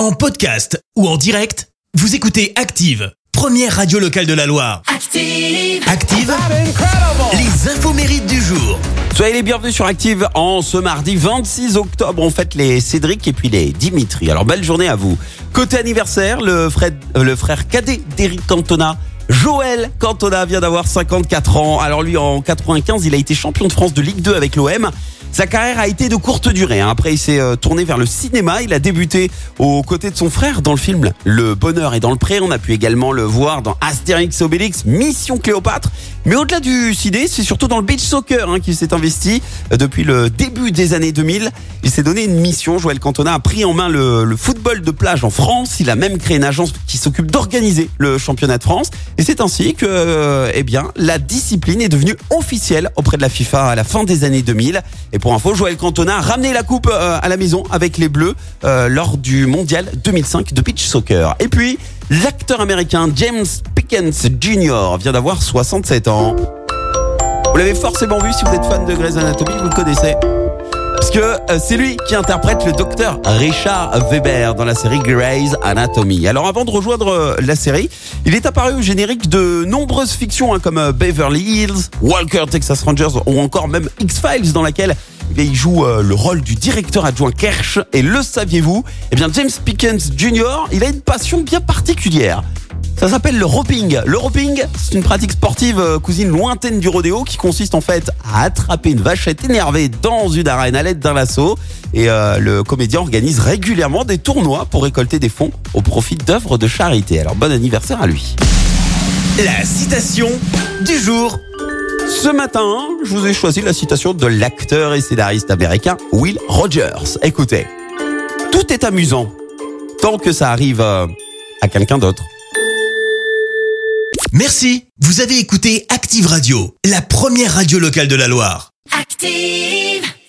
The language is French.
En podcast ou en direct, vous écoutez Active, première radio locale de la Loire. Active. Active, les infos mérites du jour. Soyez les bienvenus sur Active en ce mardi 26 octobre. On fête les Cédric et puis les Dimitri. Alors belle journée à vous. Côté anniversaire, le frère, euh, le frère cadet d'Eric Cantona. Joël Cantona vient d'avoir 54 ans. Alors lui, en 95, il a été champion de France de Ligue 2 avec l'OM. Sa carrière a été de courte durée. hein. Après, il s'est euh, tourné vers le cinéma. Il a débuté aux côtés de son frère dans le film Le Bonheur est dans le pré. On a pu également le voir dans Astérix Obélix, Mission Cléopâtre. Mais au-delà du ciné, c'est surtout dans le beach soccer hein, qu'il s'est investi euh, depuis le début des années 2000. Il s'est donné une mission. Joël Cantona a pris en main le, football de plage en France. Il a même créé une agence qui s'occupe d'organiser le championnat de France. Et c'est ainsi que, euh, eh bien, la discipline est devenue officielle auprès de la FIFA à la fin des années 2000. Et pour info, Joël Cantona a ramené la coupe euh, à la maison avec les Bleus euh, lors du mondial 2005 de beach soccer. Et puis, l'acteur américain James Pickens Jr. vient d'avoir 67 ans. Vous l'avez forcément vu si vous êtes fan de Grey's Anatomy, vous le connaissez. Parce que euh, c'est lui qui interprète le docteur Richard Weber dans la série Grey's Anatomy. Alors avant de rejoindre la série, il est apparu au générique de nombreuses fictions hein, comme Beverly Hills, Walker Texas Rangers ou encore même X-Files dans laquelle eh il joue euh, le rôle du directeur adjoint Kersh. Et le saviez-vous? Eh bien James Pickens Jr., il a une passion bien particulière. Ça s'appelle le roping. Le roping, c'est une pratique sportive euh, cousine lointaine du rodéo qui consiste en fait à attraper une vachette énervée dans une arène à l'aide d'un lasso. Et euh, le comédien organise régulièrement des tournois pour récolter des fonds au profit d'œuvres de charité. Alors bon anniversaire à lui. La citation du jour. Ce matin, je vous ai choisi la citation de l'acteur et scénariste américain Will Rogers. Écoutez, tout est amusant tant que ça arrive euh, à quelqu'un d'autre. Merci, vous avez écouté Active Radio, la première radio locale de la Loire. Active.